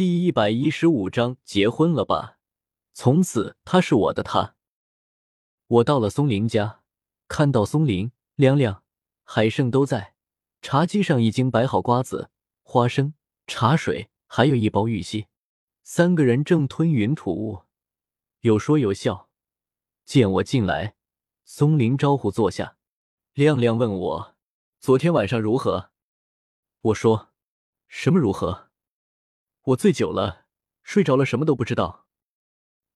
第一百一十五章结婚了吧？从此他是我的他。我到了松林家，看到松林、亮亮、海胜都在，茶几上已经摆好瓜子、花生、茶水，还有一包玉溪。三个人正吞云吐雾，有说有笑。见我进来，松林招呼坐下。亮亮问我昨天晚上如何？我说什么如何？我醉酒了，睡着了，什么都不知道。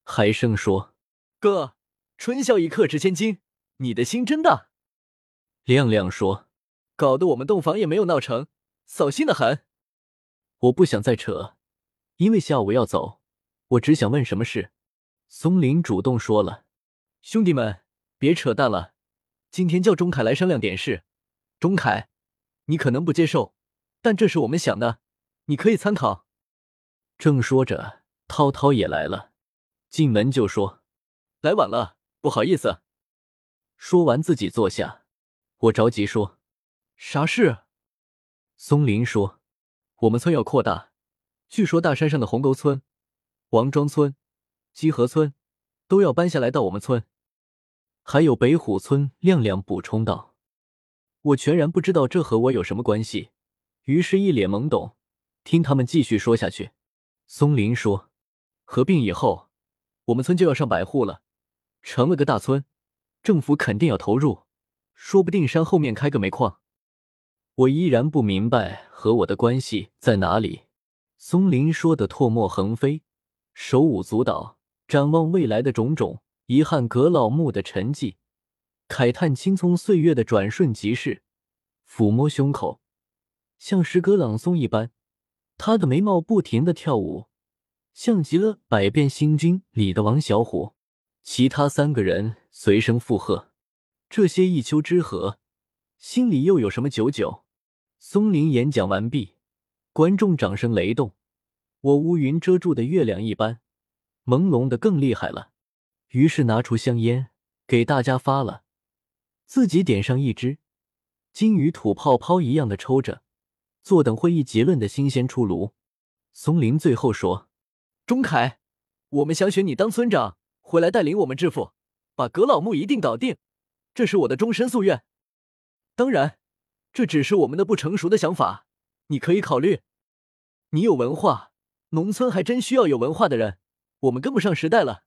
海生说：“哥，春宵一刻值千金，你的心真大。”亮亮说：“搞得我们洞房也没有闹成，扫兴的很。”我不想再扯，因为下午要走。我只想问什么事。松林主动说了：“兄弟们，别扯淡了，今天叫钟凯来商量点事。钟凯，你可能不接受，但这是我们想的，你可以参考。”正说着，涛涛也来了，进门就说：“来晚了，不好意思。”说完自己坐下。我着急说：“啥事？”松林说：“我们村要扩大，据说大山上的红沟村、王庄村、基河村都要搬下来到我们村，还有北虎村。”亮亮补充道：“我全然不知道这和我有什么关系，于是一脸懵懂，听他们继续说下去。”松林说：“合并以后，我们村就要上百户了，成了个大村，政府肯定要投入，说不定山后面开个煤矿。”我依然不明白和我的关系在哪里。松林说的唾沫横飞，手舞足蹈，展望未来的种种，遗憾葛老木的沉寂，慨叹青葱岁月的转瞬即逝，抚摸胸口，像诗歌朗诵一般。他的眉毛不停的跳舞，像极了《百变星君》里的王小虎。其他三个人随声附和。这些一丘之貉，心里又有什么九九？松林演讲完毕，观众掌声雷动。我乌云遮住的月亮一般，朦胧的更厉害了。于是拿出香烟给大家发了，自己点上一支，金鱼吐泡泡一样的抽着。坐等会议结论的新鲜出炉。松林最后说：“钟凯，我们想选你当村长，回来带领我们致富，把葛老木一定搞定，这是我的终身夙愿。当然，这只是我们的不成熟的想法，你可以考虑。你有文化，农村还真需要有文化的人，我们跟不上时代了。”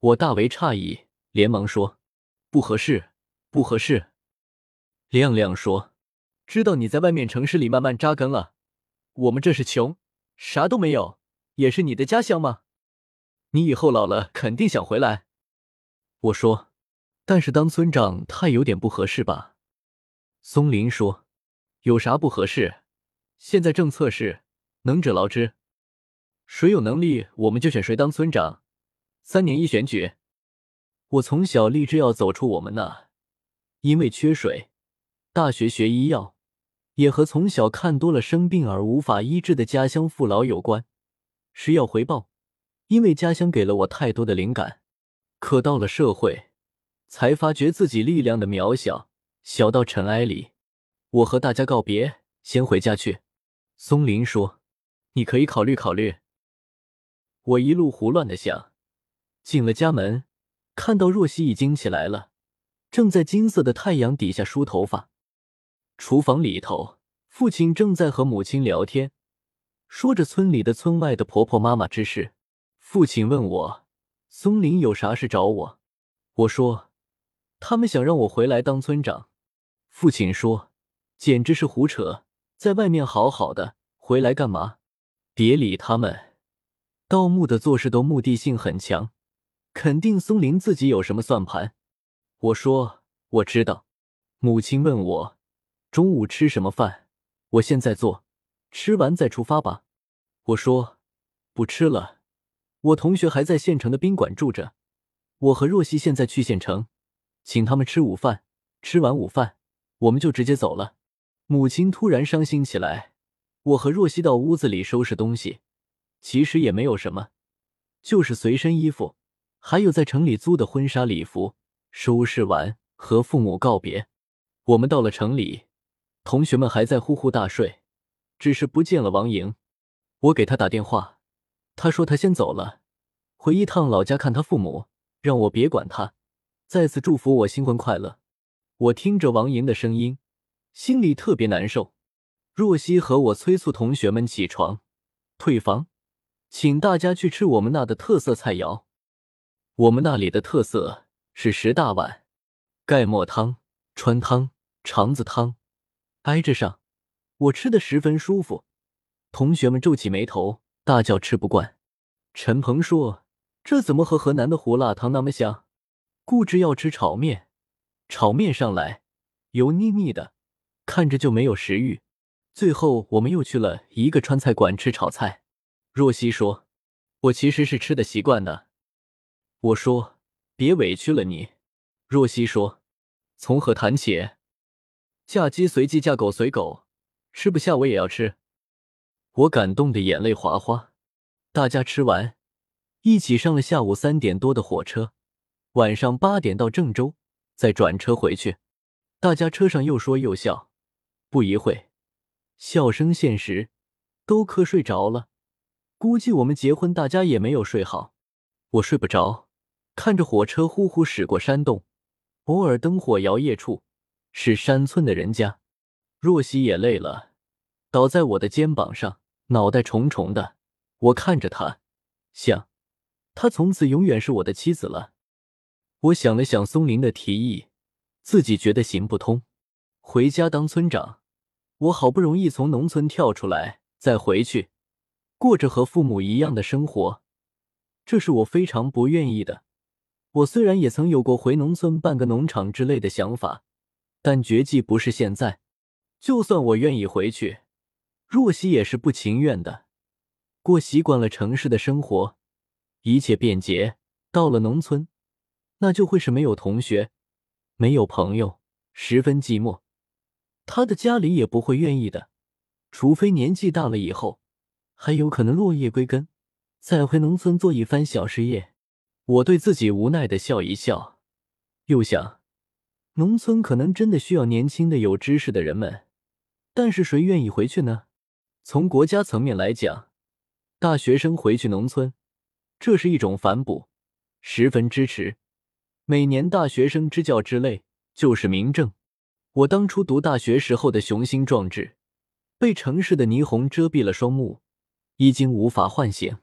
我大为诧异，连忙说：“不合适，不合适。”亮亮说。知道你在外面城市里慢慢扎根了，我们这是穷，啥都没有，也是你的家乡吗？你以后老了肯定想回来。我说，但是当村长太有点不合适吧？松林说，有啥不合适？现在政策是能者劳之，谁有能力我们就选谁当村长，三年一选举。我从小立志要走出我们那，因为缺水，大学学医药。也和从小看多了生病而无法医治的家乡父老有关，是要回报，因为家乡给了我太多的灵感。可到了社会，才发觉自己力量的渺小，小到尘埃里。我和大家告别，先回家去。松林说：“你可以考虑考虑。”我一路胡乱的想，进了家门，看到若曦已经起来了，正在金色的太阳底下梳头发。厨房里头，父亲正在和母亲聊天，说着村里的、村外的婆婆妈妈之事。父亲问我：“松林有啥事找我？”我说：“他们想让我回来当村长。”父亲说：“简直是胡扯，在外面好好的，回来干嘛？别理他们。盗墓的做事都目的性很强，肯定松林自己有什么算盘。”我说：“我知道。”母亲问我。中午吃什么饭？我现在做，吃完再出发吧。我说不吃了，我同学还在县城的宾馆住着。我和若曦现在去县城，请他们吃午饭。吃完午饭，我们就直接走了。母亲突然伤心起来。我和若曦到屋子里收拾东西，其实也没有什么，就是随身衣服，还有在城里租的婚纱礼服。收拾完，和父母告别。我们到了城里。同学们还在呼呼大睡，只是不见了王莹。我给他打电话，他说他先走了，回一趟老家看他父母，让我别管他。再次祝福我新婚快乐。我听着王莹的声音，心里特别难受。若曦和我催促同学们起床、退房，请大家去吃我们那的特色菜肴。我们那里的特色是十大碗盖沫汤、川汤、肠子汤，挨着上，我吃的十分舒服。同学们皱起眉头，大叫吃不惯。陈鹏说：“这怎么和河南的胡辣汤那么像？”固执要吃炒面。炒面上来，油腻腻的，看着就没有食欲。最后，我们又去了一个川菜馆吃炒菜。若曦说：“我其实是吃的习惯的。”我说：“别委屈了你。”若曦说：“从何谈起？嫁鸡随鸡，嫁狗随狗，吃不下我也要吃。”我感动的眼泪哗哗。大家吃完，一起上了下午三点多的火车，晚上八点到郑州。再转车回去，大家车上又说又笑，不一会，笑声现实，都瞌睡着了。估计我们结婚，大家也没有睡好。我睡不着，看着火车呼呼驶过山洞，偶尔灯火摇曳处是山村的人家。若曦也累了，倒在我的肩膀上，脑袋重重的。我看着她，想，她从此永远是我的妻子了。我想了想松林的提议，自己觉得行不通。回家当村长，我好不容易从农村跳出来，再回去过着和父母一样的生活，这是我非常不愿意的。我虽然也曾有过回农村办个农场之类的想法，但绝技不是现在。就算我愿意回去，若曦也是不情愿的。过习惯了城市的生活，一切便捷，到了农村。那就会是没有同学，没有朋友，十分寂寞。他的家里也不会愿意的，除非年纪大了以后，还有可能落叶归根，再回农村做一番小事业。我对自己无奈的笑一笑，又想，农村可能真的需要年轻的有知识的人们，但是谁愿意回去呢？从国家层面来讲，大学生回去农村，这是一种反哺，十分支持。每年大学生支教之类就是明证。我当初读大学时候的雄心壮志，被城市的霓虹遮蔽了双目，已经无法唤醒。